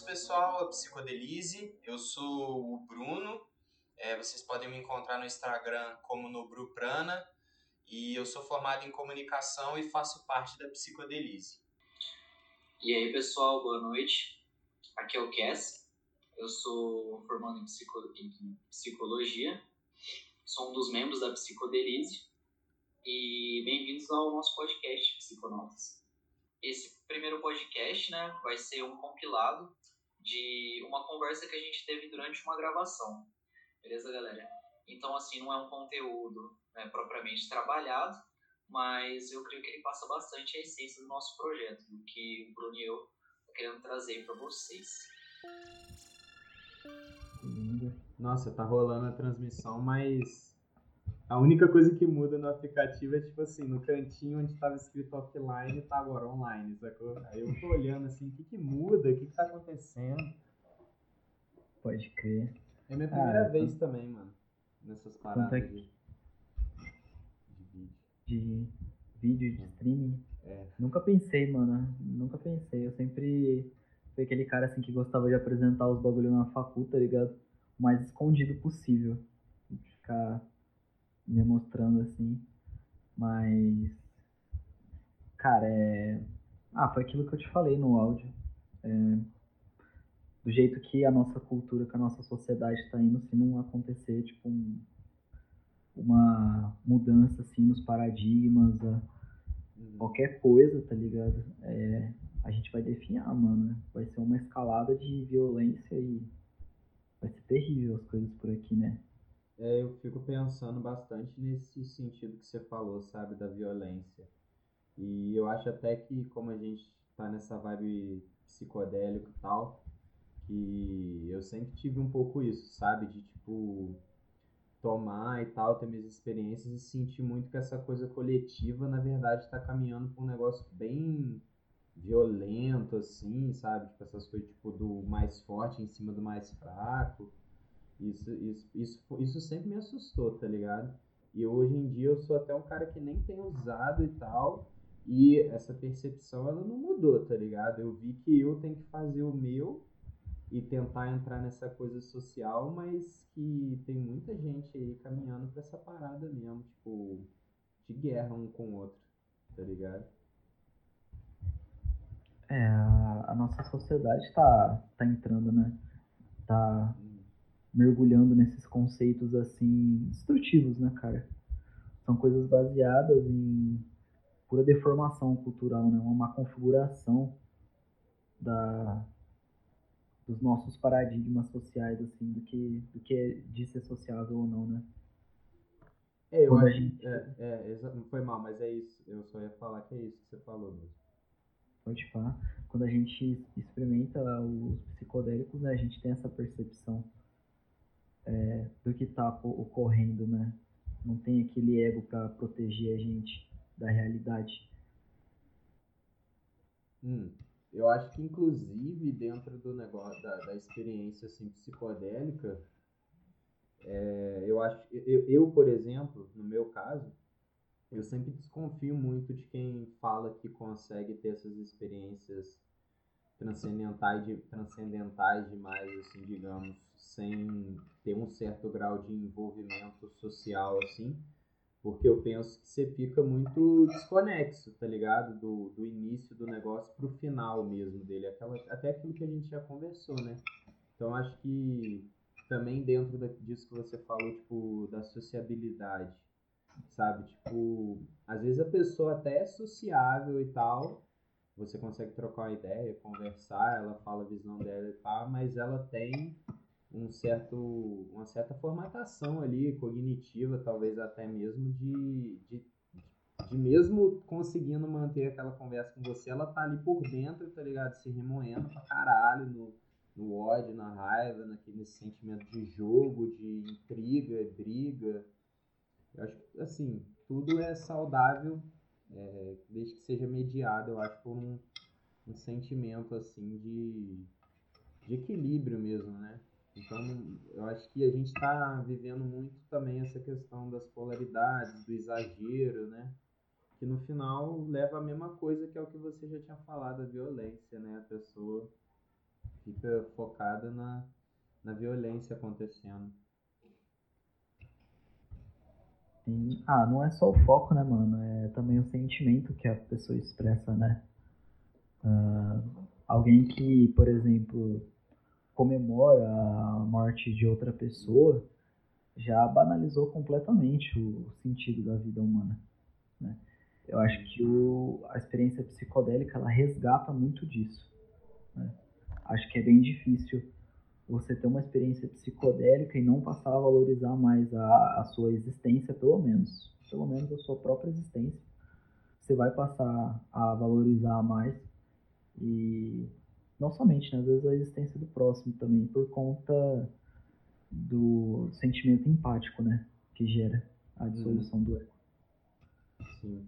Pessoal, a Psicodelize. Eu sou o Bruno. É, vocês podem me encontrar no Instagram como no Bruprana. E eu sou formado em comunicação e faço parte da Psicodelize. E aí, pessoal, boa noite. Aqui é o Cass. Eu sou formado em, psico... em psicologia. Sou um dos membros da Psicodelize. E bem-vindos ao nosso podcast Psiconautas. Esse primeiro podcast, né, vai ser um compilado de uma conversa que a gente teve durante uma gravação. Beleza, galera? Então, assim, não é um conteúdo né, propriamente trabalhado, mas eu creio que ele passa bastante a essência do nosso projeto, do que o Bruno e eu estamos querendo trazer para vocês. Nossa, tá rolando a transmissão, mas a única coisa que muda no aplicativo é tipo assim, no cantinho onde estava escrito offline, tá agora online, sacou? Aí eu tô olhando assim, o que que muda? O que que tá acontecendo? Pode crer. É minha primeira ah, vez tô... também, mano, nessas paradas é de... de vídeo. De vídeo, de streaming? É. Nunca pensei, mano, nunca pensei. Eu sempre fui aquele cara assim que gostava de apresentar os bagulho na facu, tá ligado? O mais escondido possível. Ficar me mostrando assim. Mas. Cara, é. Ah, foi aquilo que eu te falei no áudio. É... Do jeito que a nossa cultura, que a nossa sociedade está indo, se não acontecer, tipo, um... uma mudança, assim, nos paradigmas, a... Uhum. qualquer coisa, tá ligado? É... A gente vai definhar, mano. Vai ser uma escalada de violência e vai ser terrível as coisas por aqui, né? É, eu fico pensando bastante nesse sentido que você falou, sabe, da violência. E eu acho até que, como a gente tá nessa vibe psicodélica e tal, que eu sempre tive um pouco isso, sabe, de tipo tomar e tal, ter minhas experiências e sentir muito que essa coisa coletiva, na verdade, está caminhando para um negócio bem violento, assim, sabe? Tipo, essas coisas tipo do mais forte em cima do mais fraco. Isso, isso, isso, isso sempre me assustou, tá ligado? E hoje em dia eu sou até um cara que nem tem usado e tal. E essa percepção ela não mudou, tá ligado? Eu vi que eu tenho que fazer o meu e tentar entrar nessa coisa social, mas que tem muita gente aí caminhando pra essa parada mesmo, tipo, de guerra um com o outro, tá ligado? É, a, nossa sociedade tá, tá entrando, né? Tá, mergulhando nesses conceitos assim destrutivos, né, cara? São coisas baseadas em pura deformação cultural, né? Uma má configuração da dos nossos paradigmas sociais assim, do que do que é de ser sociável ou não, né? É, eu acho, gente... é, é, foi mal, mas é isso. Eu só ia falar que é isso que você falou mesmo. Pode falar. Quando a gente experimenta os psicodélicos, né, a gente tem essa percepção é, do que está ocorrendo, né? Não tem aquele ego para proteger a gente da realidade. Hum, eu acho que inclusive dentro do negócio da, da experiência assim psicodélica, é, eu acho, eu, eu por exemplo, no meu caso, eu sempre desconfio muito de quem fala que consegue ter essas experiências transcendentais, de, transcendentais demais, assim, digamos, sem ter um certo grau de envolvimento social, assim, porque eu penso que você fica muito desconexo, tá ligado? Do, do início do negócio pro final mesmo dele, aquela, até aquilo que a gente já conversou, né? Então acho que também dentro disso que você falou, tipo, da sociabilidade, sabe? Tipo, às vezes a pessoa até é sociável e tal, você consegue trocar uma ideia, conversar, ela fala a visão dela e tal, mas ela tem um certo, uma certa formatação ali, cognitiva, talvez até mesmo de, de, de mesmo conseguindo manter aquela conversa com você, ela tá ali por dentro, tá ligado? Se remoendo pra caralho no, no ódio, na raiva, naquele, nesse sentimento de jogo, de intriga, briga. Eu acho que, assim, tudo é saudável é, desde que seja mediado, eu acho, por um, um sentimento, assim, de, de equilíbrio mesmo, né? Então, eu acho que a gente está vivendo muito também essa questão das polaridades, do exagero, né? Que no final leva a mesma coisa que é o que você já tinha falado, a violência, né? A pessoa fica focada na, na violência acontecendo. Sim. Ah, não é só o foco, né, mano? É também o sentimento que a pessoa expressa, né? Uh, alguém que, por exemplo, comemora a morte de outra pessoa já banalizou completamente o sentido da vida humana, né? Eu acho que o, a experiência psicodélica ela resgata muito disso. Né? Acho que é bem difícil você ter uma experiência psicodélica e não passar a valorizar mais a, a sua existência, pelo menos. Pelo menos a sua própria existência. Você vai passar a valorizar mais e não somente, né, às vezes a existência do próximo também, por conta do sentimento empático, né, que gera a dissolução do ego. Sim.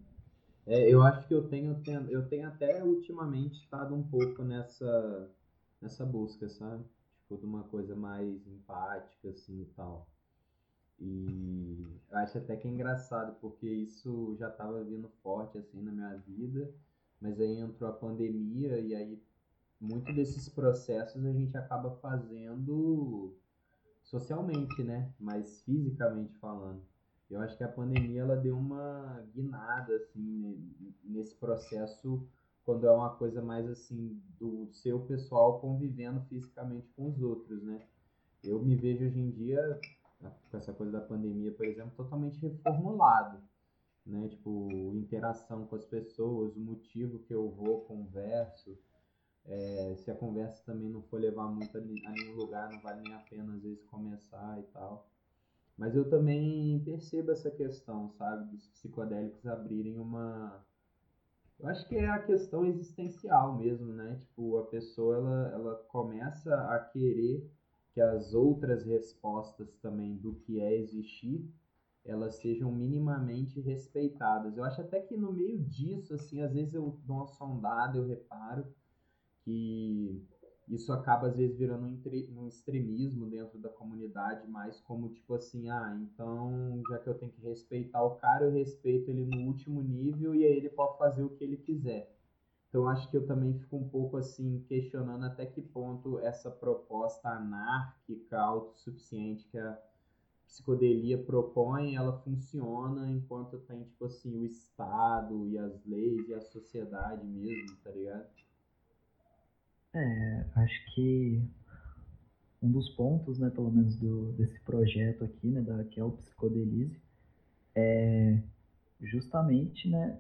É, eu acho que eu tenho, eu tenho até ultimamente estado um pouco nessa, nessa busca, sabe? Tipo, de uma coisa mais empática, assim, e tal. E acho até que é engraçado, porque isso já estava vindo forte, assim, na minha vida, mas aí entrou a pandemia e aí muito desses processos a gente acaba fazendo socialmente, né? Mas fisicamente falando. Eu acho que a pandemia ela deu uma guinada assim nesse processo quando é uma coisa mais assim do seu pessoal convivendo fisicamente com os outros, né? Eu me vejo hoje em dia com essa coisa da pandemia, por exemplo, totalmente reformulado, né? Tipo, interação com as pessoas, o motivo que eu vou, converso, é, se a conversa também não for levar muito a nenhum lugar, não vale nem a pena às vezes começar e tal. Mas eu também percebo essa questão, sabe, dos psicodélicos abrirem uma. Eu acho que é a questão existencial mesmo, né? Tipo, a pessoa ela, ela começa a querer que as outras respostas também do que é existir elas sejam minimamente respeitadas. Eu acho até que no meio disso, assim, às vezes eu dou uma sondada, eu reparo que isso acaba às vezes virando um, extremismo dentro da comunidade, mais como tipo assim, ah, então já que eu tenho que respeitar o cara, eu respeito ele no último nível e aí ele pode fazer o que ele quiser. Então acho que eu também fico um pouco assim questionando até que ponto essa proposta anárquica autossuficiente que a psicodelia propõe, ela funciona enquanto tem tipo assim o Estado e as leis e a sociedade mesmo, tá ligado? É, acho que um dos pontos, né, pelo menos do, desse projeto aqui, né, da, que é o Psicodelize, é justamente, né,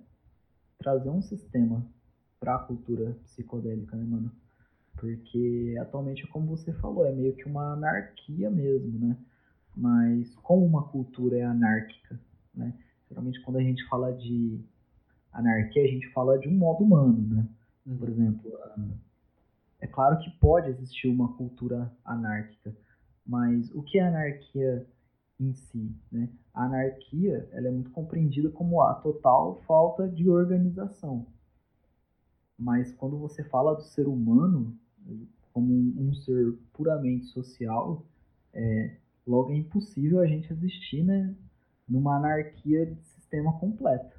trazer um sistema para a cultura psicodélica, né, mano? Porque atualmente, como você falou, é meio que uma anarquia mesmo, né? Mas como uma cultura é anárquica, né? Geralmente quando a gente fala de anarquia, a gente fala de um modo humano, né? Uhum. Por exemplo, é claro que pode existir uma cultura anárquica, mas o que é anarquia em si? Né? A anarquia ela é muito compreendida como a total falta de organização. Mas quando você fala do ser humano como um, um ser puramente social, é, logo é impossível a gente existir né, numa anarquia de sistema completo.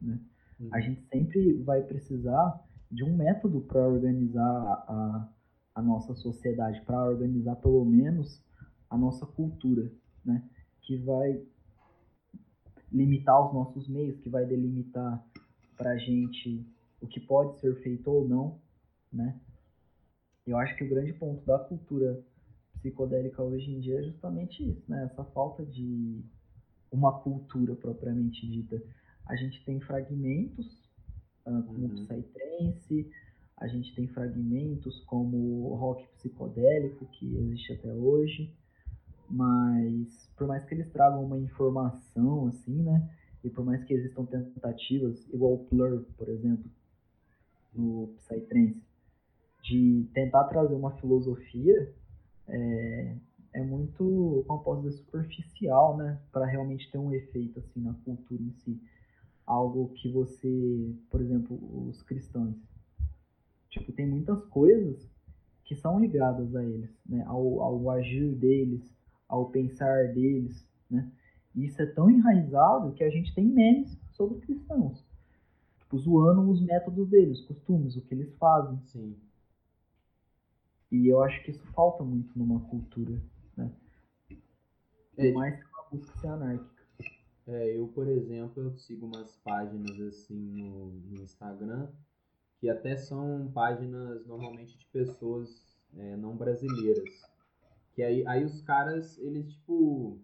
Né? Uhum. A gente sempre vai precisar de um método para organizar a, a nossa sociedade, para organizar pelo menos a nossa cultura, né? Que vai limitar os nossos meios, que vai delimitar para a gente o que pode ser feito ou não, né? Eu acho que o grande ponto da cultura psicodélica hoje em dia é justamente isso, né? Essa falta de uma cultura propriamente dita. A gente tem fragmentos uh, como uhum. Psytrance, a gente tem fragmentos como o rock psicodélico, que existe até hoje, mas por mais que eles tragam uma informação, assim, né, e por mais que existam tentativas, igual o Plur, por exemplo, no Psytrance, de tentar trazer uma filosofia, é, é muito, como posso dizer, superficial, né, para realmente ter um efeito, assim, na cultura em si algo que você, por exemplo, os cristãos, tipo, tem muitas coisas que são ligadas a eles, né, ao, ao agir deles, ao pensar deles, né, e isso é tão enraizado que a gente tem memes sobre cristãos, tipo, zoando os métodos deles, os costumes, o que eles fazem. Sim. E eu acho que isso falta muito numa cultura, né? Por É, mais que uma busca seja anárquica. É, eu, por exemplo, eu sigo umas páginas assim no, no Instagram que até são páginas normalmente de pessoas é, não brasileiras. Que aí, aí os caras, eles tipo.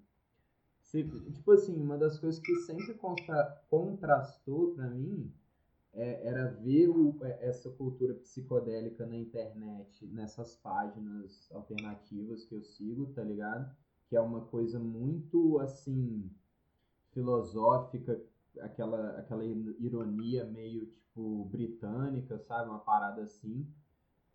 se- tipo assim, uma das coisas que sempre contra, contrastou pra mim é, era ver o- é, essa cultura psicodélica na internet, nessas páginas alternativas que eu sigo, tá ligado? Que é uma coisa muito assim filosófica, aquela, aquela ironia meio, tipo, britânica, sabe? Uma parada assim,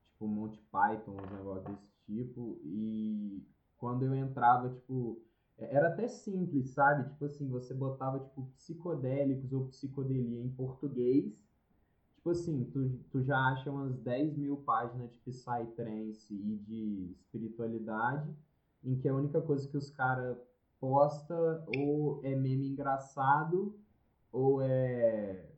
tipo Monty Python, uns negócios desse tipo. E quando eu entrava, tipo, era até simples, sabe? Tipo assim, você botava, tipo, psicodélicos ou psicodelia em português. Tipo assim, tu, tu já acha umas 10 mil páginas de Psytrance e de espiritualidade, em que a única coisa que os caras posta ou é meme engraçado ou é,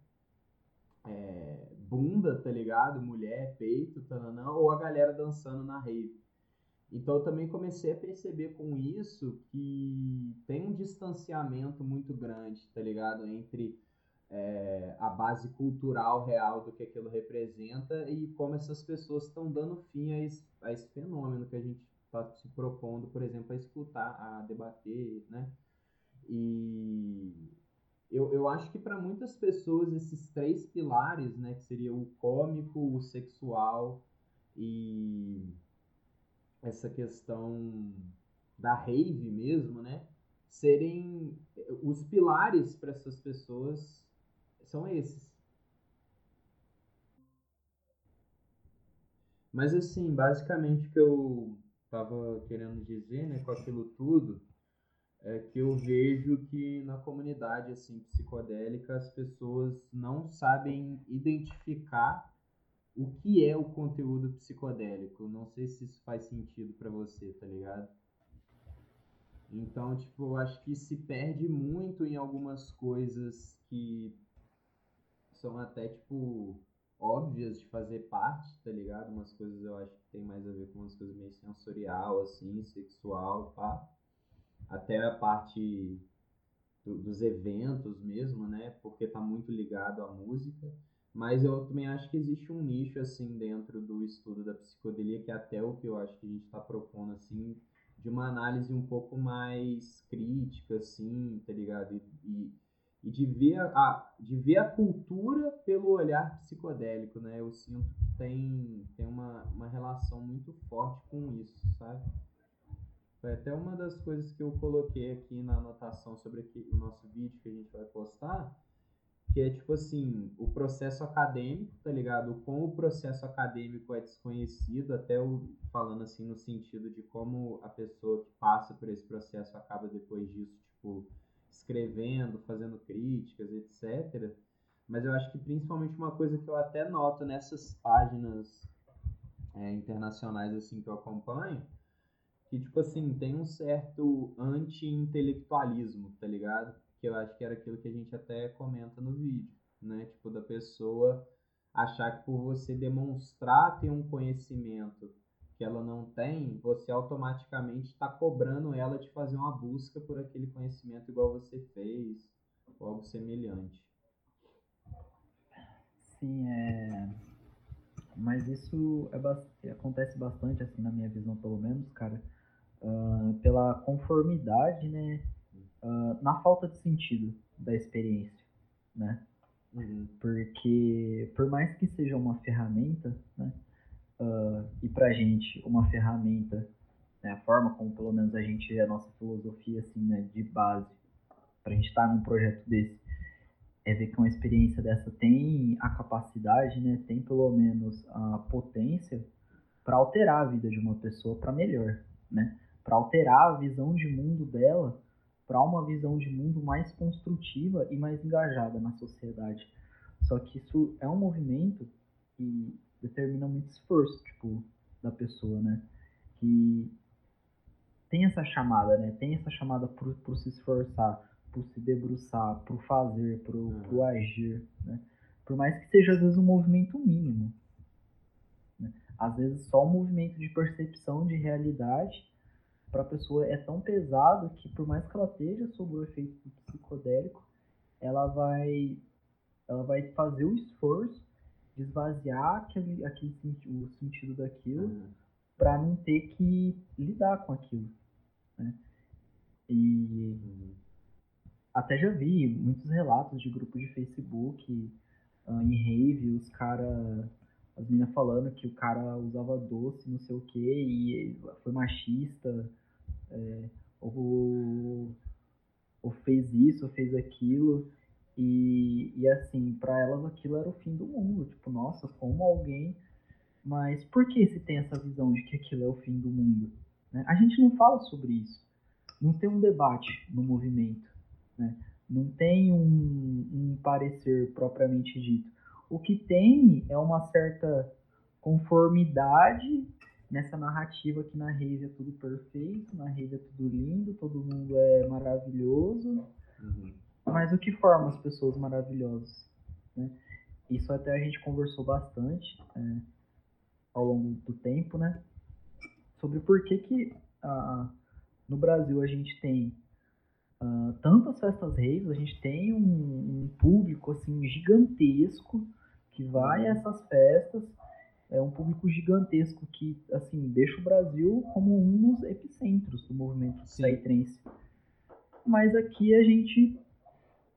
é bunda, tá ligado? Mulher, peito, tananã, ou a galera dançando na rave. Então eu também comecei a perceber com isso que tem um distanciamento muito grande, tá ligado? Entre é, a base cultural real do que aquilo representa e como essas pessoas estão dando fim a esse, a esse fenômeno que a gente está se propondo, por exemplo, a escutar, a debater, né? E eu, eu acho que para muitas pessoas esses três pilares, né, que seria o cômico, o sexual e essa questão da rave mesmo, né, serem os pilares para essas pessoas são esses. Mas assim, basicamente o que eu estava querendo dizer, né, com aquilo tudo, é que eu vejo que na comunidade assim psicodélica as pessoas não sabem identificar o que é o conteúdo psicodélico. Não sei se isso faz sentido para você, tá ligado? Então, tipo, eu acho que se perde muito em algumas coisas que são até, tipo, óbvias de fazer parte, tá ligado? Umas coisas eu acho que tem mais a ver com umas coisas meio sensorial, assim, sexual, pá. Até a parte do, dos eventos mesmo, né? Porque tá muito ligado à música. Mas eu também acho que existe um nicho, assim, dentro do estudo da psicodelia, que é até o que eu acho que a gente está propondo, assim, de uma análise um pouco mais crítica, assim, tá ligado? E, e, e de, ver a, de ver a cultura pelo olhar psicodélico, né? Eu sinto que tem, tem uma, uma relação muito forte com isso, sabe? Foi até uma das coisas que eu coloquei aqui na anotação sobre aqui, o nosso vídeo que a gente vai postar, que é tipo assim, o processo acadêmico, tá ligado? Como o processo acadêmico é desconhecido, até o, falando assim no sentido de como a pessoa que passa por esse processo acaba depois disso, tipo, escrevendo, fazendo críticas, etc. Mas eu acho que principalmente uma coisa que eu até noto nessas páginas é, internacionais assim que eu acompanho, que tipo assim, tem um certo anti-intelectualismo, tá ligado? que eu acho que era aquilo que a gente até comenta no vídeo, né? Tipo, da pessoa achar que por você demonstrar ter um conhecimento que ela não tem, você automaticamente está cobrando ela de fazer uma busca por aquele conhecimento igual você fez, ou algo semelhante. Sim, é. Mas isso é ba... acontece bastante, assim, na minha visão, pelo menos, cara, uh, pela conformidade, né? Uh, na falta de sentido da experiência, né? Uhum. Porque por mais que seja uma ferramenta, né? Uh, e pra gente uma ferramenta, né? a forma como pelo menos a gente vê a nossa filosofia assim, né? de base, pra gente estar num projeto desse, é ver que uma experiência dessa tem a capacidade, né? Tem pelo menos a potência para alterar a vida de uma pessoa para melhor, né? Para alterar a visão de mundo dela para uma visão de mundo mais construtiva e mais engajada na sociedade. Só que isso é um movimento que determina muito esforço, tipo, da pessoa, né? Que tem essa chamada, né? Tem essa chamada por, por se esforçar, por se debruçar, por fazer, por, uhum. por agir, né? Por mais que seja às vezes um movimento mínimo. Né? Às vezes só o movimento de percepção de realidade para a pessoa é tão pesado que por mais que ela esteja sob o efeito psicodélico, ela vai ela vai fazer o esforço esvaziar aquele, aquele o sentido daquilo uhum. para não ter que lidar com aquilo, né? E uhum. até já vi muitos relatos de grupos de Facebook uh, em rave, os caras as meninas falando que o cara usava doce, não sei o que, e foi machista, é, ou, ou fez isso, ou fez aquilo. E, e assim, para elas aquilo era o fim do mundo. Tipo, nossa, como alguém. Mas por que se tem essa visão de que aquilo é o fim do mundo? Né? A gente não fala sobre isso. Não tem um debate no movimento. Né? Não tem um, um parecer propriamente dito. O que tem é uma certa conformidade nessa narrativa que na rede é tudo perfeito, na rede é tudo lindo, todo mundo é maravilhoso. Uhum. Mas o que forma as pessoas maravilhosas? Né? Isso até a gente conversou bastante é, ao longo do tempo, né? Sobre por que, que ah, no Brasil a gente tem ah, tantas festas reis, a gente tem um, um, público assim gigantesco que vai a essas festas, é um público gigantesco que assim deixa o Brasil como um dos epicentros do movimento psytrance. Mas aqui a gente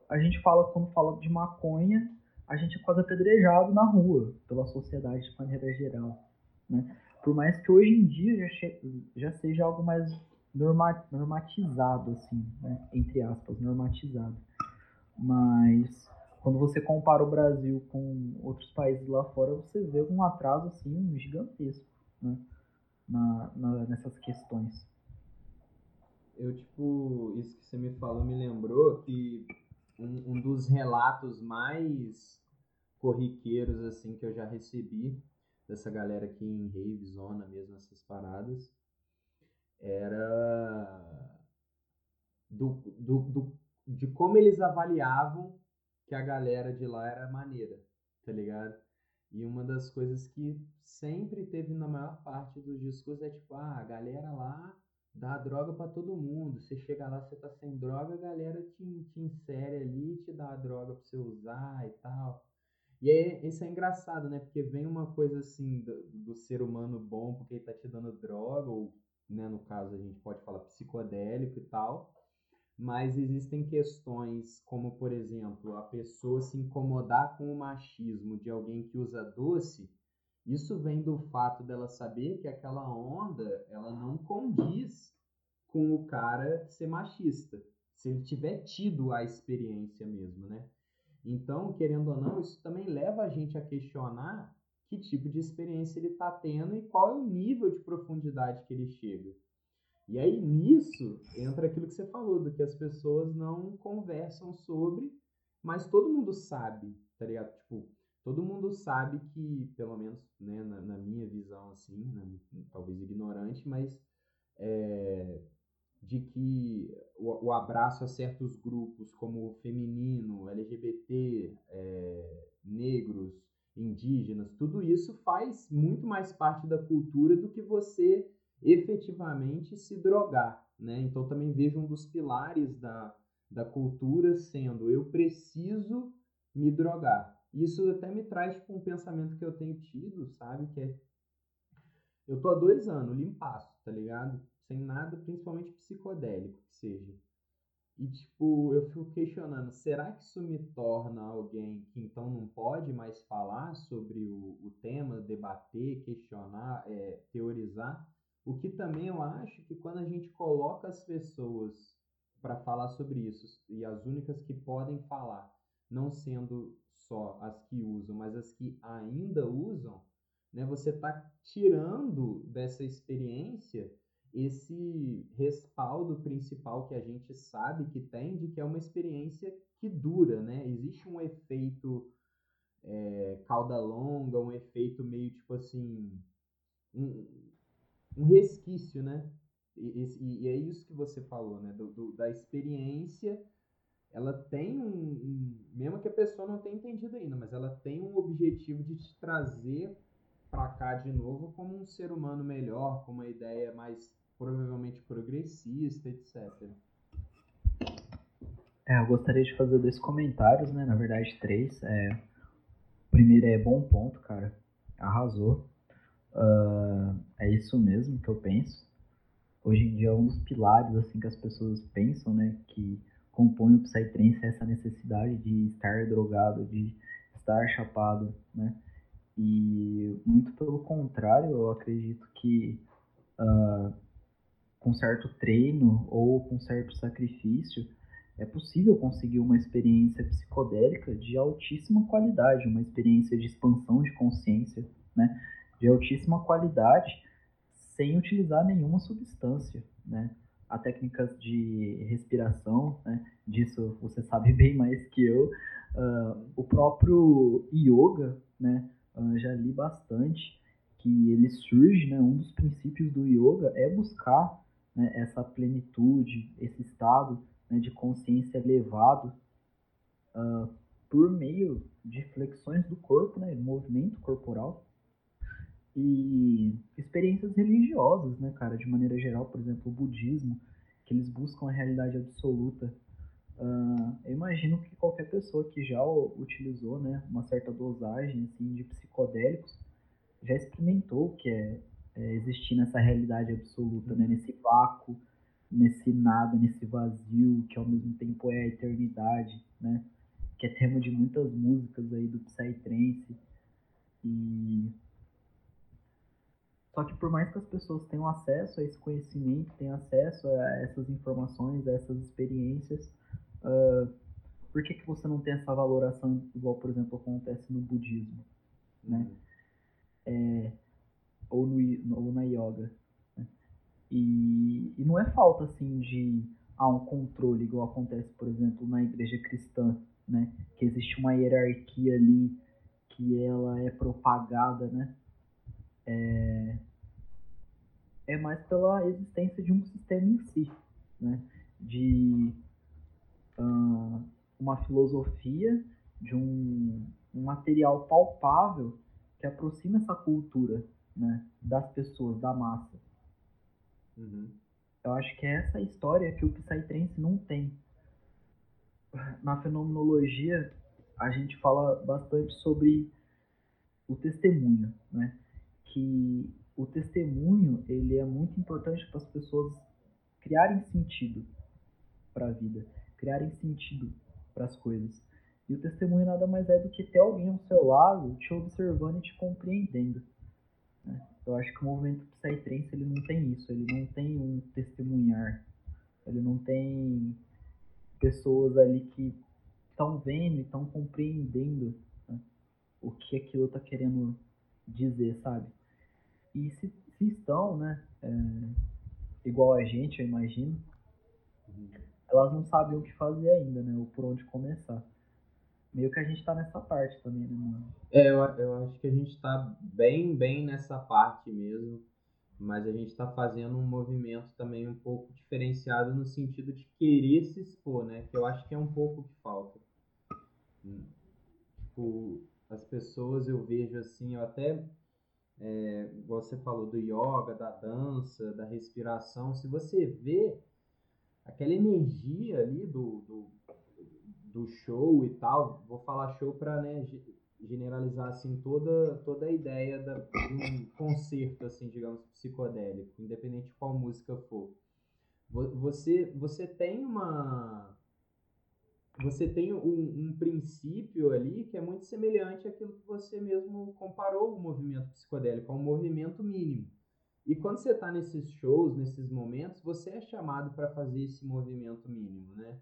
a gente fala, quando fala de maconha, a gente é quase apedrejado na rua, pela sociedade de maneira geral. Né? Por mais que hoje em dia já, já seja algo mais norma normatizado, assim, né? entre aspas, normatizado. Mas quando você compara o Brasil com outros países lá fora, você vê um atraso assim, gigantesco né? na, na, nessas questões. Eu, tipo, isso que você me falou me lembrou que um, um dos relatos mais corriqueiros assim que eu já recebi dessa galera aqui em Rave, Zona mesmo, essas paradas, era do, do, do, de como eles avaliavam que a galera de lá era maneira, tá ligado? E uma das coisas que sempre teve na maior parte dos discursos é tipo, ah, a galera lá dá droga para todo mundo. Você chega lá, você tá sem droga, a galera te, te insere ali, te dá a droga pra você usar e tal. E aí, isso é engraçado, né? Porque vem uma coisa assim do, do ser humano bom porque ele tá te dando droga, ou, né, no caso a gente pode falar psicodélico e tal. Mas existem questões como, por exemplo, a pessoa se incomodar com o machismo de alguém que usa doce isso vem do fato dela saber que aquela onda ela não condiz com o cara ser machista, se ele tiver tido a experiência mesmo, né? Então, querendo ou não, isso também leva a gente a questionar que tipo de experiência ele está tendo e qual é o nível de profundidade que ele chega. E aí nisso entra aquilo que você falou, do que as pessoas não conversam sobre, mas todo mundo sabe, tá ligado? Tipo, todo mundo sabe que, pelo menos né, na, na minha visão, assim, na, talvez ignorante, mas é, de que o, o, abraço a certos grupos como feminino, LGBT, é, negros, indígenas, tudo isso faz muito mais parte da cultura do que você efetivamente se drogar, né? Então também vejo um dos pilares da, da cultura sendo eu preciso me drogar, isso até me traz tipo, um pensamento que eu tenho tido, sabe? Que é. Eu tô há dois anos limpaço, tá ligado? Sem nada, principalmente psicodélico que seja. E, tipo, eu fico questionando: será que isso me torna alguém que então não pode mais falar sobre o, o tema, debater, questionar, é, teorizar? O que também eu acho que quando a gente coloca as pessoas para falar sobre isso, e as únicas que podem falar, não sendo só as que usam, mas as que ainda usam, né, você está tirando dessa experiência esse respaldo principal que a gente sabe que tem de que é uma experiência que dura, né? Existe um efeito é, cauda longa, um efeito meio tipo assim, um, um resquício, né? E, e, e, é isso que você falou, né? Do, do, da experiência ela tem um, um, mesmo que a pessoa não tenha entendido ainda, mas ela tem um objetivo de te trazer para cá de novo como um ser humano melhor, com uma ideia mais provavelmente progressista, etc. É, eu gostaria de fazer dois comentários, né? Na verdade, três. É, o primeiro é bom ponto, cara. Arrasou. Uh, é isso mesmo que eu penso. Hoje em dia, um dos pilares assim que as pessoas pensam, né? Que compõe o Psytrance é essa necessidade de estar drogado, de estar chapado, né? E muito pelo contrário, eu acredito que uh, com certo treino ou com certo sacrifício, é possível conseguir uma experiência psicodélica de altíssima qualidade, uma experiência de expansão de consciência, né, de altíssima qualidade, sem utilizar nenhuma substância, né. Há técnicas de respiração, né, disso você sabe bem mais que eu. Uh, o próprio yoga, né, uh, já li bastante, que ele surge, né, um dos princípios do yoga é buscar né, essa plenitude, esse estado né, de consciência elevado uh, por meio de flexões do corpo, né, movimento corporal e experiências religiosas, né, cara, de maneira geral, por exemplo, o budismo, que eles buscam a realidade absoluta. Uh, eu imagino que qualquer pessoa que já utilizou, né, uma certa dosagem assim de psicodélicos já experimentou o que é é, existir nessa realidade absoluta, né? nesse vácuo, nesse nada, nesse vazio, que ao mesmo tempo é a eternidade, né? que é tema de muitas músicas aí do Psytrance. E só que por mais que as pessoas tenham acesso a esse conhecimento, tenham acesso a essas informações, a essas experiências, uh, por que, que você não tem essa valoração igual, por exemplo, acontece no budismo, né? É, ou, no, ou na yoga. Né? E, e não é falta assim de ah, um controle, igual acontece, por exemplo, na igreja cristã, né? que existe uma hierarquia ali que ela é propagada, né? É, é mais pela existência de um sistema em si, né? de uh, uma filosofia, de um, um material palpável que aproxima essa cultura né, das pessoas, da massa. Uhum. Eu acho que é essa história que o Psytrance não tem. Na fenomenologia, a gente fala bastante sobre o testemunho, né? Que o testemunho, ele é muito importante para as pessoas criarem sentido para a vida, criarem sentido para as coisas. E o testemunho nada mais é do que ter alguém ao seu lado te observando e te compreendendo. Né? Eu acho que o movimento Psytrance ele não tem isso, ele não tem um testemunhar, ele não tem pessoas ali que estão vendo e estão compreendendo né? o que aquilo está querendo dizer, sabe? E se, se estão, né, é, igual a gente, eu imagino, uhum. elas não sabem o que fazer ainda, né, ou por onde começar meio que a gente tá nessa parte também, né, mano? É, eu, eu acho que a gente tá bem, bem nessa parte mesmo. Mas a gente tá fazendo um movimento também um pouco diferenciado no sentido de querer se expor, né? Que eu acho que é um pouco que falta. Tipo, as pessoas eu vejo assim, eu até é, você falou do yoga, da dança, da respiração, se você vê aquela energia ali do, do, do show e tal, vou falar show para né, generalizar assim toda toda a ideia da, de um concerto assim, digamos, psicodélico, independente de qual música for. Você você tem uma você tem um, um princípio ali que é muito semelhante àquilo que você mesmo comparou o movimento psicodélico, ao movimento mínimo. E quando você está nesses shows, nesses momentos, você é chamado para fazer esse movimento mínimo, né?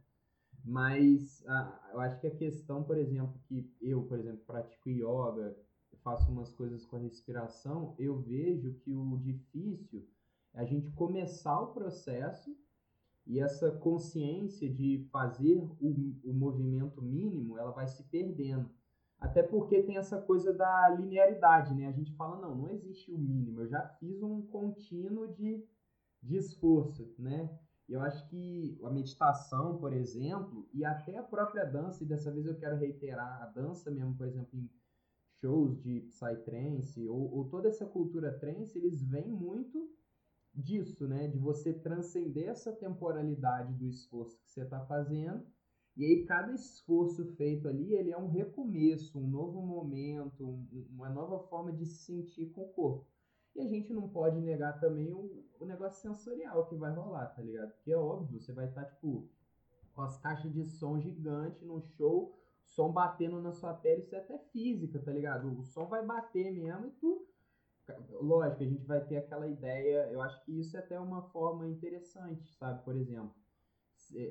Mas ah, eu acho que a questão, por exemplo, que eu, por exemplo, pratico yoga, faço umas coisas com a respiração, eu vejo que o difícil é a gente começar o processo e essa consciência de fazer o, o movimento mínimo, ela vai se perdendo. Até porque tem essa coisa da linearidade, né? A gente fala, não, não existe o mínimo, eu já fiz um contínuo de, de esforço, né? E eu acho que a meditação, por exemplo, e até a própria dança, e dessa vez eu quero reiterar a dança mesmo, por exemplo, em shows de psytrance ou, ou toda essa cultura trance, eles vêm muito disso, né? De você transcender essa temporalidade do esforço que você está fazendo. E aí cada esforço feito ali, ele é um recomeço, um novo momento, um, uma nova forma de se sentir com o corpo. E a gente não pode negar também o, o negócio sensorial que vai rolar, tá ligado? Porque é óbvio, você vai estar, tá, tipo, com as caixas de som gigante num show, som batendo na sua pele, isso é até física, tá ligado? O som vai bater mesmo e tu. Lógico, a gente vai ter aquela ideia, eu acho que isso é até uma forma interessante, sabe? Por exemplo,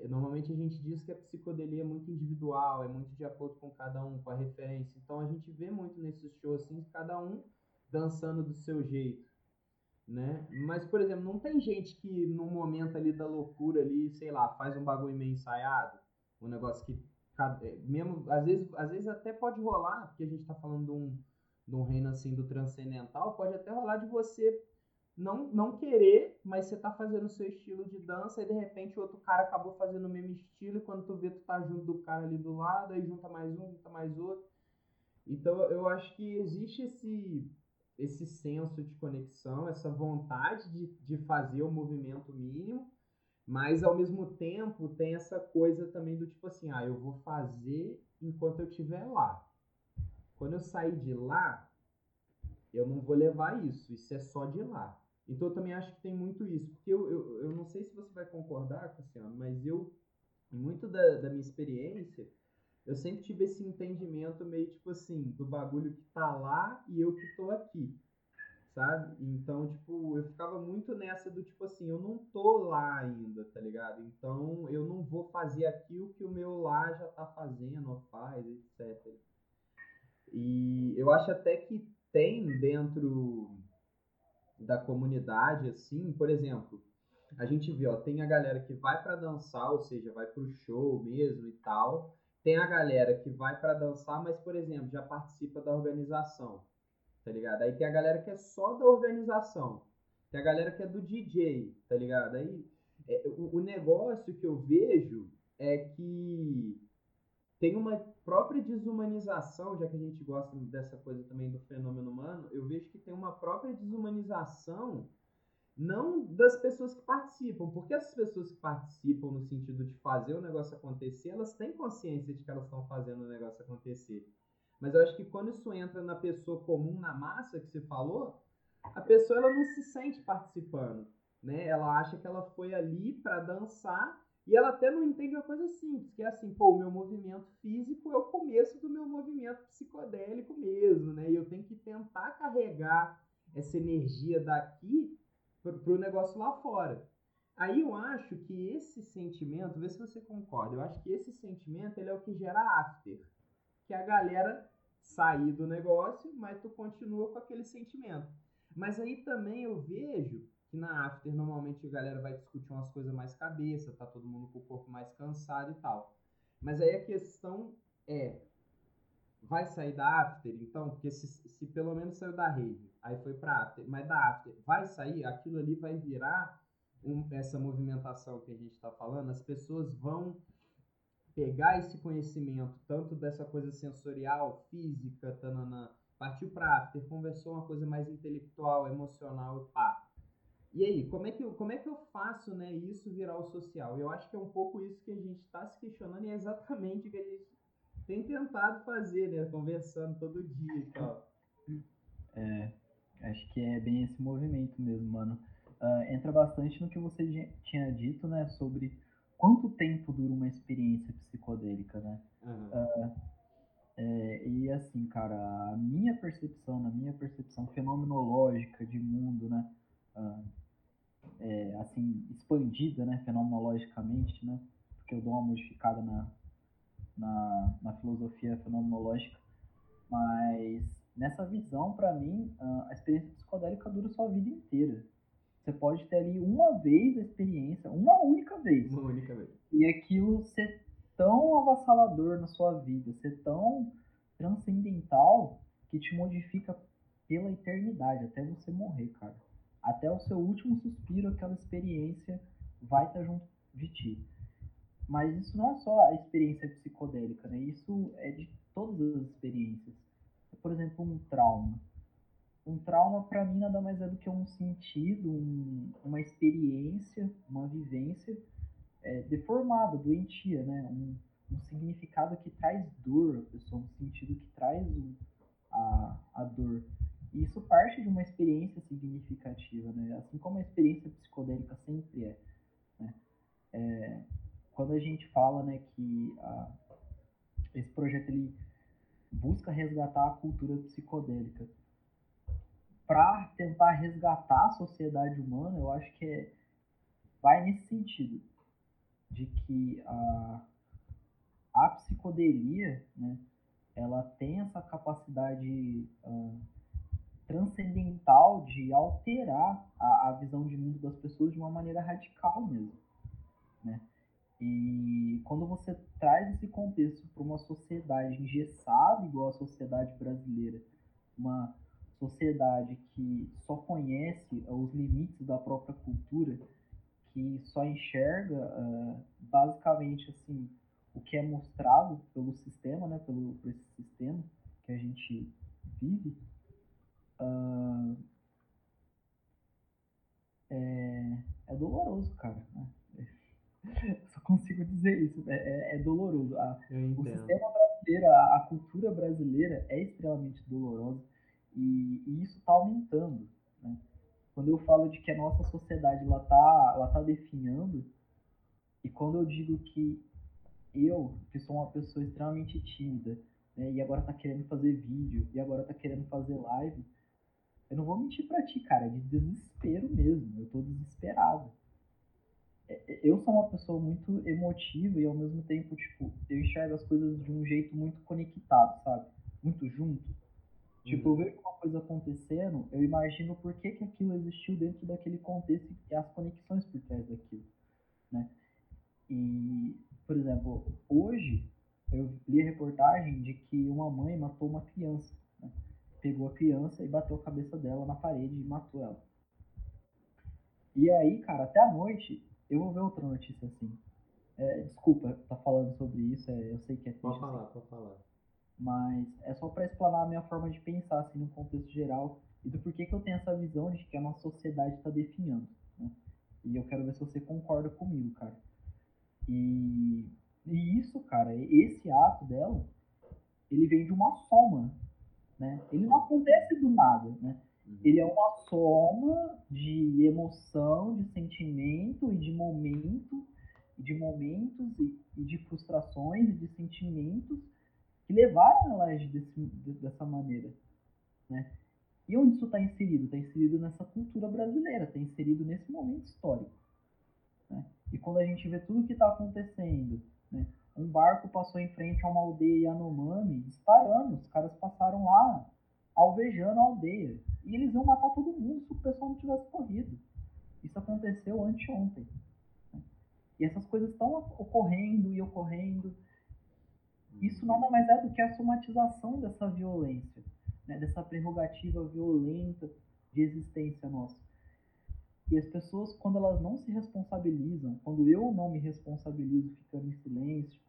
normalmente a gente diz que a psicodelia é muito individual, é muito de acordo com cada um, com a referência. Então a gente vê muito nesses shows assim, cada um dançando do seu jeito, né? Mas, por exemplo, não tem gente que no momento ali da loucura ali, sei lá, faz um bagulho meio ensaiado, um negócio que é, mesmo às vezes, às vezes até pode rolar, porque a gente está falando de um, um reino assim do transcendental, pode até rolar de você não, não querer, mas você tá fazendo o seu estilo de dança e de repente o outro cara acabou fazendo o mesmo estilo e quando tu vê tu tá junto do cara ali do lado, aí junta mais um, junta mais outro. Então eu acho que existe esse esse senso de conexão, essa vontade de, de fazer o movimento mínimo, mas ao mesmo tempo tem essa coisa também do tipo assim, ah, eu vou fazer enquanto eu estiver lá. Quando eu sair de lá, eu não vou levar isso, isso é só de lá. Então eu também acho que tem muito isso, porque eu, eu, eu não sei se você vai concordar, Cassiano, mas eu, muito da, da minha experiência, eu sempre tive esse entendimento meio tipo assim, do bagulho que tá lá e eu que tô aqui, sabe? Então, tipo, eu ficava muito nessa do tipo assim, eu não tô lá ainda, tá ligado? Então, eu não vou fazer aqui o que o meu lá já tá fazendo, ou faz, etc. E eu acho até que tem dentro da comunidade, assim, por exemplo, a gente vê, ó, tem a galera que vai para dançar, ou seja, vai pro show mesmo e tal, tem a galera que vai para dançar, mas, por exemplo, já participa da organização, tá ligado? Aí tem a galera que é só da organização. Tem a galera que é do DJ, tá ligado? Aí é, o, o negócio que eu vejo é que tem uma própria desumanização, já que a gente gosta dessa coisa também do fenômeno humano, eu vejo que tem uma própria desumanização não das pessoas que participam, porque essas pessoas que participam no sentido de fazer o negócio acontecer, elas têm consciência de que elas estão fazendo o negócio acontecer. Mas eu acho que quando isso entra na pessoa comum, na massa que você falou, a pessoa ela não se sente participando, né? Ela acha que ela foi ali para dançar e ela até não entende uma coisa simples, que é assim, pô, o meu movimento físico é o começo do meu movimento psicodélico mesmo, né? E eu tenho que tentar carregar essa energia daqui para o negócio lá fora. Aí eu acho que esse sentimento, vê se você concorda, eu acho que esse sentimento ele é o que gera after. Que é a galera sair do negócio, mas tu continua com aquele sentimento. Mas aí também eu vejo que na after normalmente a galera vai discutir umas coisas mais cabeça, tá todo mundo com o corpo mais cansado e tal. Mas aí a questão é, vai sair da after, então, porque se, se pelo menos saiu da rave, aí foi para after, mas da after vai sair, aquilo ali vai virar um, essa movimentação que a gente está falando, as pessoas vão pegar esse conhecimento, tanto dessa coisa sensorial, física, tanana, partiu para after, conversou uma coisa mais intelectual, emocional e pá. E aí, como é, que eu, como é que eu faço né, isso virar o social? Eu acho que é um pouco isso que a gente está se questionando e é exatamente o que a gente tem tentado fazer, né? Conversando todo dia e tal. É, acho que é bem esse movimento mesmo, mano. Uh, entra bastante no que você tinha dito, né? Sobre quanto tempo dura uma experiência psicodélica, né? Uhum. Uh, é, e assim, cara, a minha percepção, na minha percepção fenomenológica de mundo, né? Uh, é, assim, expandida, né? Fenomenologicamente, né? Porque eu dou uma modificada na, na, na filosofia fenomenológica, mas nessa visão, para mim, a experiência psicodélica dura sua vida inteira. Você pode ter ali uma vez a experiência, uma única vez. Uma única vez. E aquilo ser tão avassalador na sua vida, ser tão transcendental que te modifica pela eternidade, até você morrer, cara. Até o seu último suspiro, aquela experiência vai estar junto de ti. Mas isso não é só a experiência psicodélica, né? Isso é de todas as experiências. por exemplo, um trauma. Um trauma, para mim, nada mais é do que um sentido, um, uma experiência, uma vivência é, deformada, doentia, né? Um, um, significado que traz dor um sentido que traz a, a dor. Isso parte de uma experiência significativa, né? Assim como a experiência psicodélica sempre é. Né? é quando a gente fala né, que a, esse projeto ele busca resgatar a cultura psicodélica, para tentar resgatar a sociedade humana, eu acho que é, vai nesse sentido, de que a, a psicodelia, né, ela tem essa capacidade uh, transcendental de alterar a, a, visão de mundo das pessoas de uma maneira radical mesmo, né? E quando você traz esse contexto para uma sociedade engessada igual a sociedade brasileira, uma sociedade que só conhece os limites da própria cultura, que só enxerga uh, basicamente assim o que é mostrado pelo sistema, né, pelo por esse sistema que a gente vive, uh, é, é doloroso, cara. Né? Só consigo dizer isso. É, é, é doloroso. A, o sistema brasileiro, a, a, cultura brasileira é extremamente dolorosa e, e isso está aumentando. Né? Quando eu falo de que a nossa sociedade ela tá, ela tá definhando, e quando eu digo que eu, que sou uma pessoa extremamente tímida, né, e agora tá querendo fazer vídeo, e agora tá querendo fazer live, eu não vou mentir pra ti, cara, é de desespero mesmo. Eu tô desesperado. É, é, eu sou uma pessoa muito emotiva e ao mesmo tempo, tipo, eu enxergo as coisas de um jeito muito conectado, sabe? Muito junto. Tipo, eu uhum. vejo uma coisa acontecendo, eu imagino por que, que aquilo existiu dentro daquele contexto e as conexões por trás daquilo, né? E, por exemplo, hoje eu li a reportagem de que uma mãe matou uma criança? Pegou a criança e bateu a cabeça dela na parede e matou ela. E aí, cara, até a noite eu vou ver outra notícia assim. É, desculpa tá falando sobre isso, é, eu sei que é triste. Pode falar, assim, pode falar. Mas é só para explanar a minha forma de pensar, assim, no contexto geral, e do porquê que eu tenho essa visão de que a nossa sociedade está definhando. Né? E eu quero ver se você concorda comigo, cara. E, e isso, cara, esse ato dela, ele vem de uma soma, né? Ele não acontece do nada, né? Uhum. Ele é uma soma de emoção, de sentimento e de momento, de momentos e, e de frustrações e de sentimentos que levaram ela a agir dessa maneira, né? E onde isso está inserido? Está inserido nessa cultura brasileira, está inserido nesse momento histórico. Né? E quando a gente vê tudo que está acontecendo, né? Um barco passou em frente a uma aldeia Yanomami disparando, os caras passaram lá alvejando a aldeia. E eles iam matar todo mundo se o pessoal não tivesse corrido. Isso aconteceu anteontem. Né? E essas coisas estão ocorrendo e ocorrendo. Isso nada mais é do que a somatização dessa violência, né? dessa prerrogativa violenta de existência nossa. E as pessoas, quando elas não se responsabilizam, quando eu não me responsabilizo ficando em silêncio,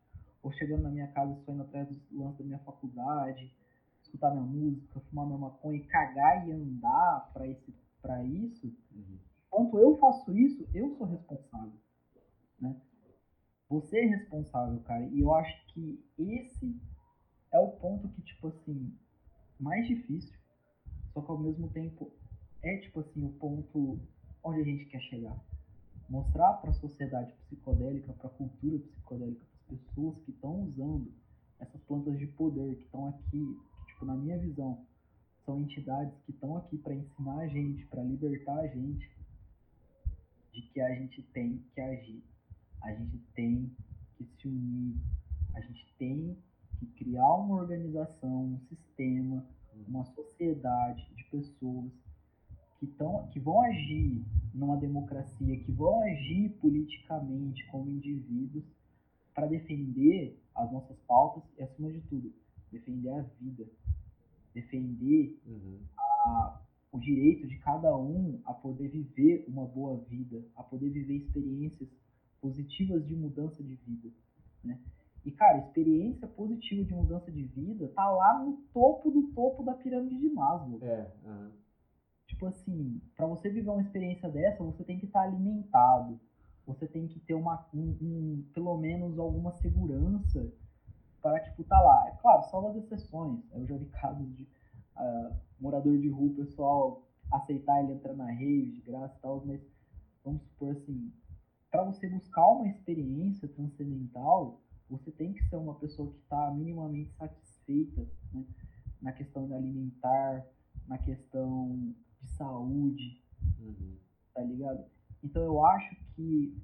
ou chegando na minha casa só indo atrás dos lances da minha faculdade, escutar minha música, fumar minha maconha e cagar e andar para esse para isso, uhum. enquanto eu faço isso, eu sou responsável, né? Você é responsável, cara. E eu acho que esse é o ponto que tipo assim, mais difícil, só que ao mesmo tempo é tipo assim o ponto onde a gente quer chegar. Mostrar para a sociedade psicodélica, para a cultura psicodélica, pessoas que estão usando essas plantas de poder, que estão aqui tipo, na minha visão, são entidades que estão aqui para ensinar a gente, para libertar a gente de que a gente tem que agir, a gente tem que se unir, a gente tem que criar uma organização, um sistema, uma sociedade de pessoas que, tão, que vão agir numa democracia, que vão agir politicamente como indivíduos para defender as nossas pautas e, acima de tudo, defender a vida, defender uhum. a, o direito de cada um a poder viver uma boa vida, a poder viver experiências positivas de mudança de vida, né? E, cara, experiência positiva de mudança de vida tá lá no topo do topo da pirâmide de Maslow. É, uhum. Tipo assim, para você viver uma experiência dessa, você tem que estar tá alimentado. Você tem que ter uma, um, um, pelo menos alguma segurança para, tipo, tá lá. É claro, só as exceções. Eu já vi casos de uh, morador de rua, pessoal aceitar ele entrar na rede de graça e tal, mas vamos supor assim, para você buscar uma experiência transcendental, você tem que ser uma pessoa que está minimamente satisfeita né? na questão de alimentar, na questão de saúde, uhum. tá ligado? Então eu acho que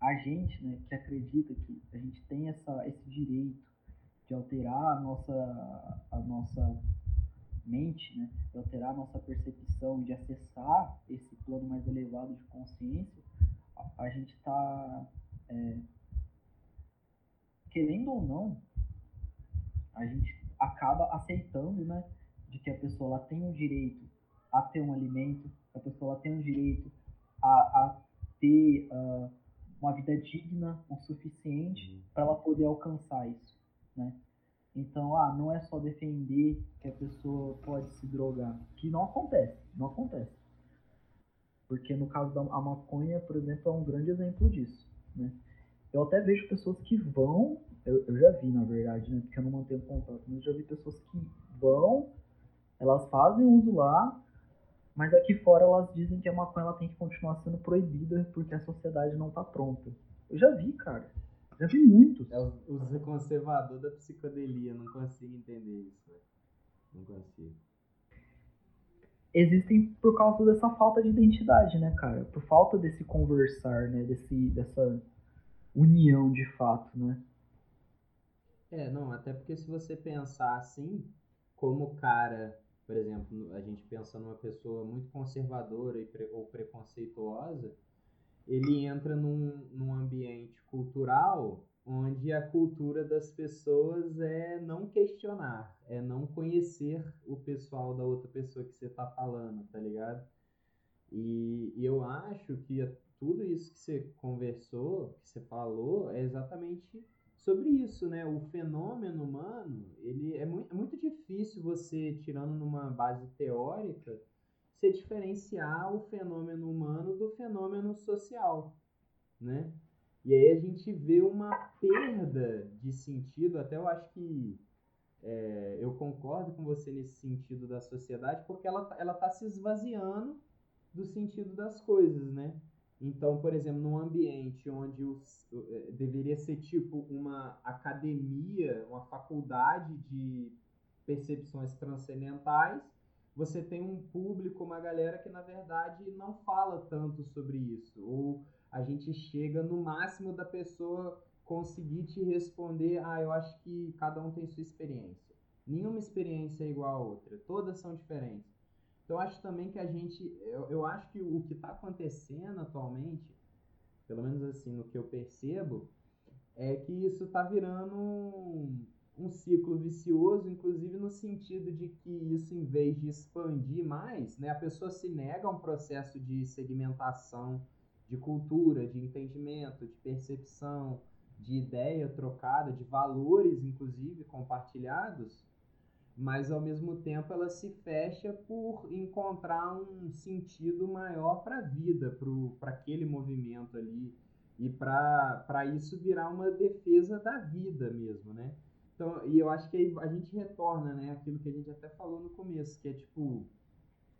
a gente, né, que acredita que a gente tem essa, esse direito de alterar a nossa, a nossa mente, né, de alterar a nossa percepção, de acessar esse plano mais elevado de consciência, a, a gente está é, querendo ou não, a gente acaba aceitando, né, de que a pessoa ela tem o direito a ter um alimento, a pessoa ela tem o direito a, a ter uh, uma vida digna o suficiente uhum. para ela poder alcançar isso, né? Então, ah, não é só defender que a pessoa pode se drogar, que não acontece, não acontece. Porque no caso da maconha, por exemplo, é um grande exemplo disso, né? Eu até vejo pessoas que vão, eu, eu já vi na verdade, né? Porque eu não mantenho contato, mas eu já vi pessoas que vão, elas fazem uso lá, mas aqui fora elas dizem que a maconha ela tem que continuar sendo proibida porque a sociedade não tá pronta. Eu já vi, cara. Já vi muitos. É o conservador da psicodelia, não consigo entender isso, Não consigo. Existem por causa dessa falta de identidade, né, cara? Por falta desse conversar, né? Desse, dessa união de fato, né? É, não, até porque se você pensar assim, como cara, por exemplo, a gente pensa numa pessoa muito conservadora e pre, ou preconceituosa, ele entra num, num ambiente cultural onde a cultura das pessoas é não questionar, é não conhecer o pessoal da outra pessoa que você está falando, tá ligado? E, e eu acho que tudo isso que você conversou, que você falou, é exatamente sobre isso, né? O fenômeno humano, ele é muito, é muito difícil você, tirando numa base teórica, você diferenciar o fenômeno humano do fenômeno social, né? E aí a gente vê uma perda de sentido, até eu acho que é, eu concordo com você nesse sentido da sociedade, porque ela, ela tá se esvaziando do sentido das coisas, né? Então, por exemplo, num ambiente onde os, é, deveria ser tipo uma academia, uma faculdade de percepções transcendentais, você tem um público, uma galera que na verdade não fala tanto sobre isso. Ou a gente chega no máximo da pessoa conseguir te responder, ah, eu acho que cada um tem sua experiência. Nenhuma experiência é igual a outra, todas são diferentes. Então, acho também que a gente. Eu, eu acho que o que está acontecendo atualmente, pelo menos assim, no que eu percebo, é que isso está virando um, um ciclo vicioso, inclusive no sentido de que isso, em vez de expandir mais, né, a pessoa se nega a um processo de segmentação de cultura, de entendimento, de percepção, de ideia trocada, de valores, inclusive, compartilhados mas ao mesmo tempo ela se fecha por encontrar um sentido maior para a vida, para aquele movimento ali, e para isso virar uma defesa da vida mesmo, né? Então, e eu acho que a gente retorna, né, aquilo que a gente até falou no começo, que é tipo,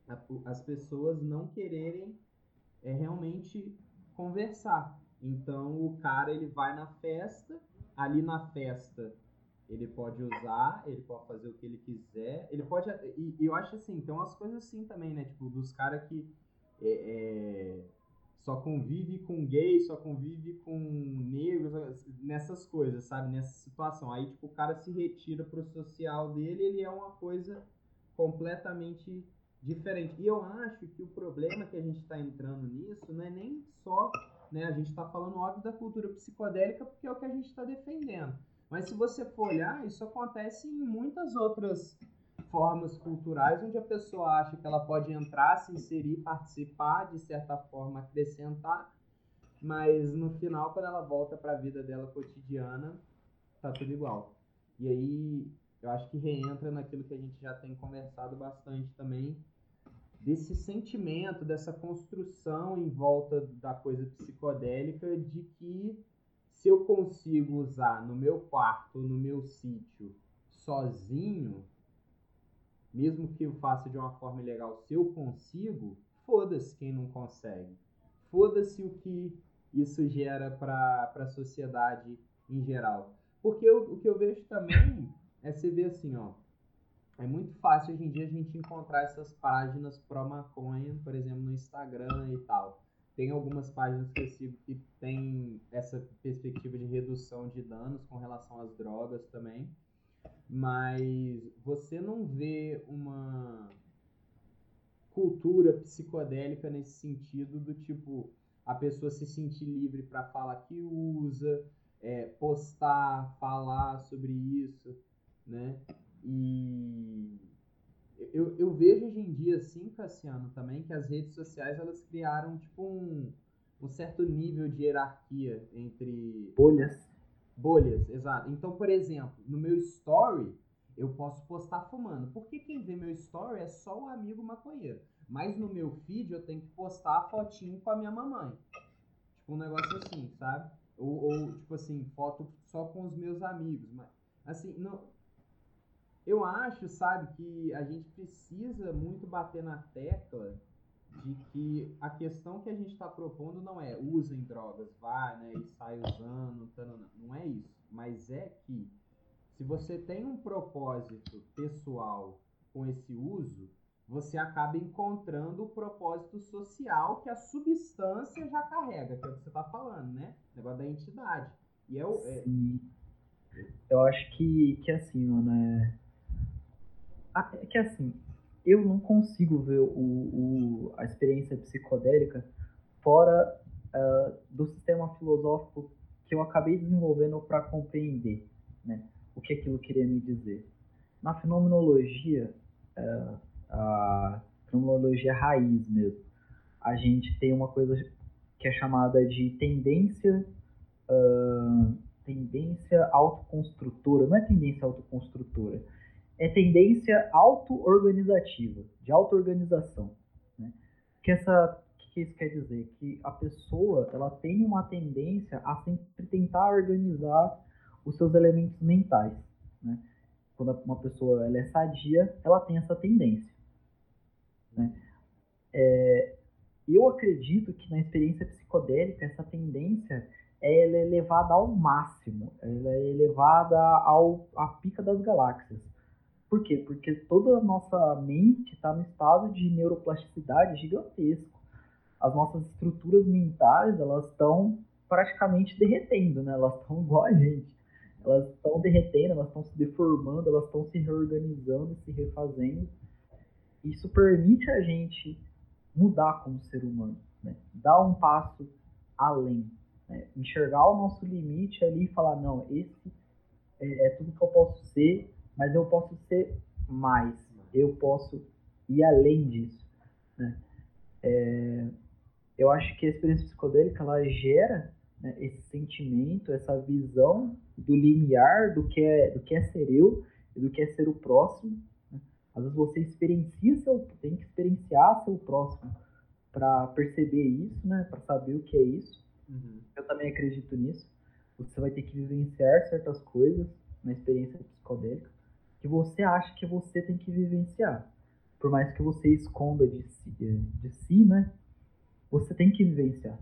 a, as pessoas não quererem é, realmente conversar. Então, o cara, ele vai na festa, ali na festa ele pode usar, ele pode fazer o que ele quiser, ele pode. E, e eu acho assim, tem umas coisas assim também, né? Tipo, dos caras que é, é, só convive com gay, só convive com negros, nessas coisas, sabe? Nessa situação. Aí, tipo, o cara se retira pro social dele, ele é uma coisa completamente diferente. E eu acho que o problema que a gente está entrando nisso não é nem só, né? A gente está falando, óbvio, da cultura psicodélica, porque é o que a gente está defendendo. Mas se você for olhar, isso acontece em muitas outras formas culturais onde a pessoa acha que ela pode entrar, se inserir, participar, de certa forma acrescentar, mas no final, quando ela volta para a vida dela cotidiana, tá tudo igual. E aí eu acho que reentra naquilo que a gente já tem conversado bastante também, desse sentimento, dessa construção em volta da coisa psicodélica de que se eu consigo usar no meu quarto, no meu sítio, sozinho, mesmo que eu faça de uma forma ilegal, se eu consigo, foda-se quem não consegue. Foda-se o que isso gera para a sociedade em geral. Porque eu, o que eu vejo também é você ver assim, ó. É muito fácil hoje em dia a gente encontrar essas páginas pró-maconha, por exemplo, no Instagram e tal. Tem algumas páginas que que tem essa perspectiva de redução de danos com relação às drogas também. Mas você não vê uma cultura psicodélica nesse sentido do tipo a pessoa se sentir livre para falar que usa, é, postar, falar sobre isso, né? E eu, eu vejo hoje em dia, assim, Cassiano, também, que as redes sociais, elas criaram, tipo, um, um certo nível de hierarquia entre... Bolhas. Bolhas, exato. Então, por exemplo, no meu story, eu posso postar fumando. Porque quem vê meu story é só o amigo maconheiro. Mas no meu feed eu tenho que postar a fotinho com a minha mamãe. Tipo, um negócio assim, sabe? Ou, ou tipo assim, foto só com os meus amigos. Mas, assim, não, eu acho, sabe, que a gente precisa muito bater na tecla de que a questão que a gente está propondo não é usem drogas, vai, né, e sai usando, não é isso. Mas é que se você tem um propósito pessoal com esse uso, você acaba encontrando o propósito social que a substância já carrega, que é o que você está falando, né? O negócio da entidade. E é o. É... Eu acho que, que assim, mano, é é que assim, eu não consigo ver o, o a experiência psicodélica fora uh, do sistema filosófico que eu acabei desenvolvendo para compreender né, o que aquilo queria me dizer. Na fenomenologia, uh, a fenomenologia raiz mesmo, a gente tem uma coisa que é chamada de tendência uh, tendência autoconstrutora. Não é tendência autoconstrutora, é tendência auto-organizativa, de auto-organização. Né? Que, essa, que isso quer dizer? Que a pessoa ela tem uma tendência a sempre tentar organizar os seus elementos mentais. Né? Quando uma pessoa ela é sadia, ela tem essa tendência. Né? É, eu acredito que na experiência psicodélica essa tendência ela é elevada ao máximo, ela é elevada ao, à pica das galáxias. Por quê? Porque toda a nossa mente está no estado de neuroplasticidade gigantesco. As nossas estruturas mentais, elas estão praticamente derretendo, né? Elas estão igual a gente. Elas estão derretendo, elas estão se deformando, elas estão se reorganizando, se refazendo. Isso permite a gente mudar como ser humano, né? Dar um passo além, né? enxergar o nosso limite ali e falar não, esse é, é tudo que eu posso ser mas eu posso ser mais, eu posso ir além disso. Né? É, eu acho que a experiência psicodélica ela gera né, esse sentimento, essa visão do limiar do que é, do que é ser eu e do que é ser o próximo. Né? Às vezes você experiencia seu, tem que experienciar seu próximo para perceber isso, né, para saber o que é isso. Uhum. Eu também acredito nisso. Você vai ter que vivenciar certas coisas na experiência psicodélica que você acha que você tem que vivenciar. Por mais que você esconda de si, de si né? Você tem que vivenciar.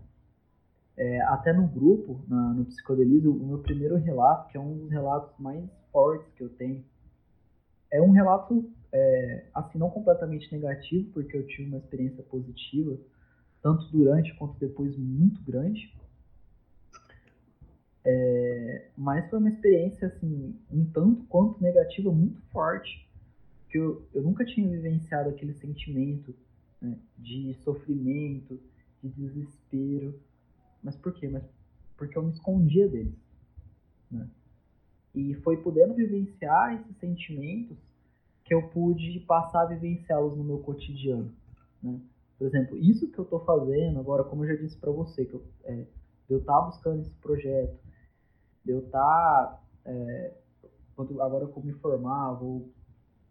É, até no grupo, na, no Psicodelismo, o meu primeiro relato, que é um dos relatos mais fortes que eu tenho, é um relato, é, assim, não completamente negativo, porque eu tive uma experiência positiva, tanto durante quanto depois muito grande. É, mas foi uma experiência, assim, um tanto quanto negativa, muito forte. Que eu, eu nunca tinha vivenciado aquele sentimento né, de sofrimento, de desespero. Mas por quê? Mas porque eu me escondia deles. Né? E foi podendo vivenciar esses sentimentos que eu pude passar a vivenciá-los no meu cotidiano. Né? Por exemplo, isso que eu estou fazendo agora, como eu já disse para você, que eu, é, buscando esse projeto, de eu estar tá é, quando, agora que eu me formar, vou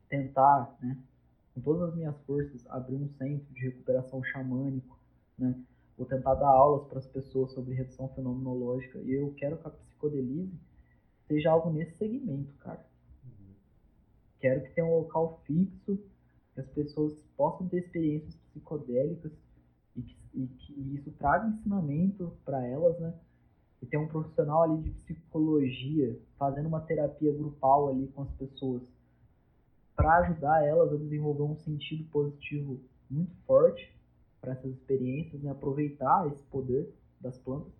tentar, né, com todas as minhas forças, abrir um centro de recuperação xamânico, né, vou tentar dar aulas para as pessoas sobre redução fenomenológica e eu quero que a psicodelise seja algo nesse segmento, cara. Uhum. Quero que tenha um local fixo, que as pessoas possam ter experiências psicodélicas e que, e que isso traga ensinamento para elas, né? E ter um profissional ali de psicologia fazendo uma terapia grupal ali com as pessoas para ajudar elas a desenvolver um sentido positivo muito forte para essas experiências, né? aproveitar esse poder das plantas.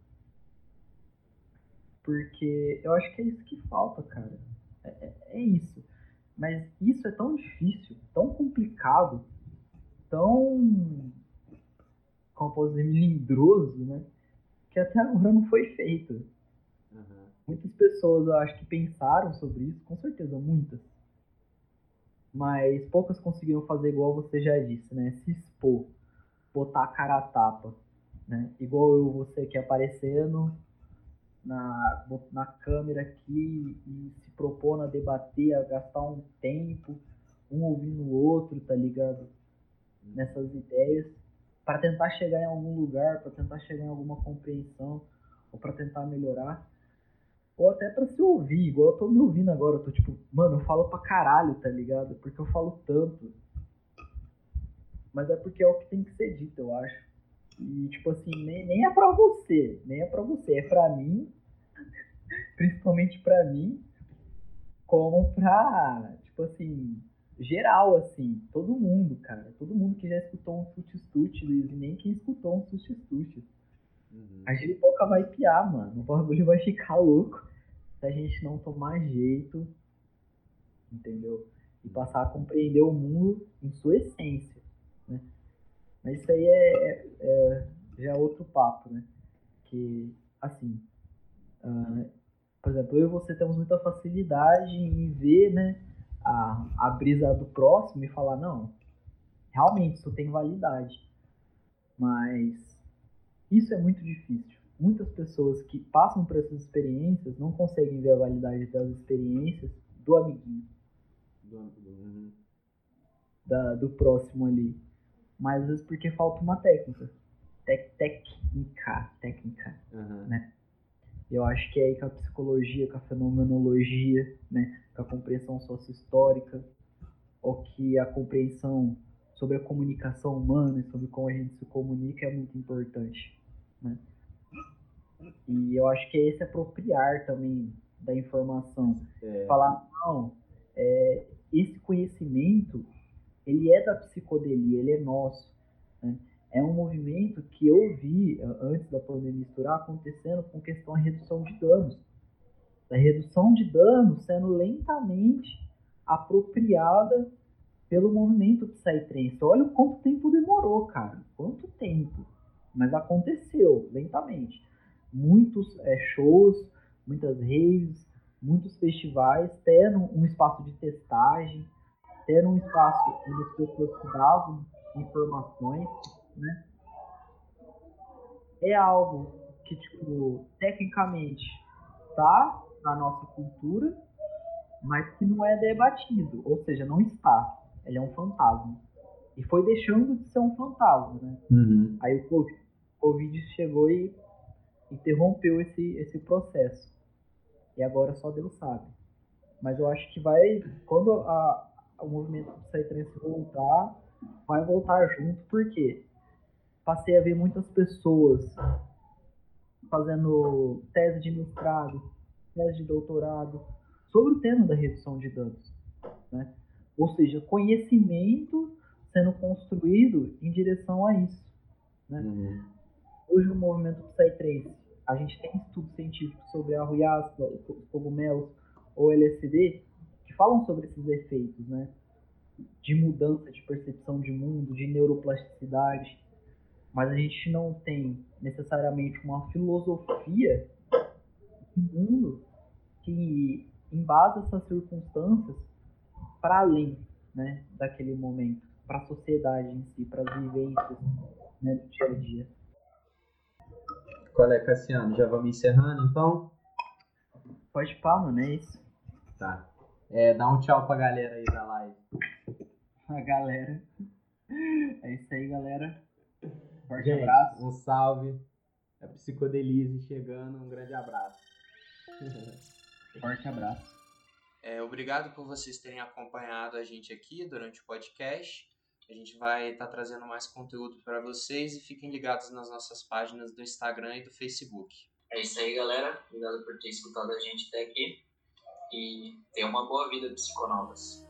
Porque eu acho que é isso que falta, cara. É, é, é isso. Mas isso é tão difícil, tão complicado, tão. Como posso dizer, melindroso, né? Que até agora não foi feito. Uhum. Muitas pessoas, eu acho que pensaram sobre isso, com certeza, muitas. Mas poucas conseguiram fazer igual você já disse, né? Se expor, botar a cara a tapa. Né? Igual eu, você aqui aparecendo, na, na câmera aqui e se propor a debater, a gastar um tempo, um ouvindo o outro, tá ligado? Nessas ideias, para tentar chegar em algum lugar, para tentar chegar em alguma compreensão, ou para tentar melhorar. Ou até para se ouvir, igual eu tô me ouvindo agora, eu tô tipo, mano, eu falo pra caralho, tá ligado? Porque eu falo tanto. Mas é porque é o que tem que ser dito, eu acho. E, tipo assim, nem, nem é pra você, nem é pra você, é pra mim, principalmente pra mim, como pra, tipo assim, geral, assim, todo mundo, cara. Todo mundo que já escutou um Tuti Luiz, e nem quem escutou um Tuti Uhum. A giripoca vai piar, mano. O bagulho vai ficar louco se a gente não tomar jeito, entendeu? E passar a compreender o mundo em sua essência. Mas isso aí é, é, é já é outro papo, né? Que, assim, uh, por exemplo, eu e você temos muita facilidade em ver, né, a, a brisa do próximo e falar, não, realmente isso tem validade. Mas isso é muito difícil. Muitas pessoas que passam por essas experiências não conseguem ver a validade das experiências do amiguinho. Do, uhum. da, do próximo ali mas às vezes porque falta uma técnica. Tec técnica, técnica, uhum. né? Eu acho que é aí com a psicologia, com a fenomenologia, né, com a compreensão sócio-histórica, ou que a compreensão sobre a comunicação humana e sobre como a gente se comunica é muito importante, né? E eu acho que é esse apropriar também da informação. É. Falar, não, é, esse conhecimento ele é da psicodelia, ele é nosso. Né? É um movimento que eu vi eh, antes da pandemia misturar acontecendo com questão da redução de danos. Da redução de danos sendo lentamente apropriada pelo movimento psytrance. Olha o quanto tempo demorou, cara. Quanto tempo. Mas aconteceu, lentamente. Muitos é, shows, muitas raves, muitos festivais tendo um espaço de testagem, ter um espaço onde as pessoas davam informações, né? É algo que, tipo, tecnicamente está na nossa cultura, mas que não é debatido, ou seja, não está. Ele é um fantasma. E foi deixando de ser um fantasma, né? Uhum. Aí o COVID, COVID chegou e interrompeu esse, esse processo. E agora só Deus sabe. Mas eu acho que vai, quando a, o movimento do Psytrance voltar, vai voltar junto, porque passei a ver muitas pessoas fazendo tese de mestrado, tese de doutorado, sobre o tema da redução de danos. Né? Ou seja, conhecimento sendo construído em direção a isso. Né? Uhum. Hoje no movimento Psytrance, a gente tem estudos científicos sobre a ruiasca, os cogumelos ou LSD, falam sobre esses efeitos, né? De mudança de percepção de mundo, de neuroplasticidade, mas a gente não tem necessariamente uma filosofia do mundo que embasa essas circunstâncias para além né, daquele momento, para a sociedade em si, para as vivências né, do dia a dia. Qual é, Cassiano? Já vamos encerrando então? Pode pá, mano, é isso. Tá. É, dá um tchau pra galera aí da live. A galera. É isso aí, galera. Forte Gente, abraço. um salve. É Psicodelize chegando, um grande abraço. Forte abraço. É, obrigado por vocês terem acompanhado a gente aqui durante o podcast. A gente vai estar trazendo mais conteúdo para vocês e fiquem ligados nas nossas páginas do Instagram e do Facebook. É isso aí, galera. Obrigado por ter escutado a gente até aqui. E tenha uma boa vida, psiconautas.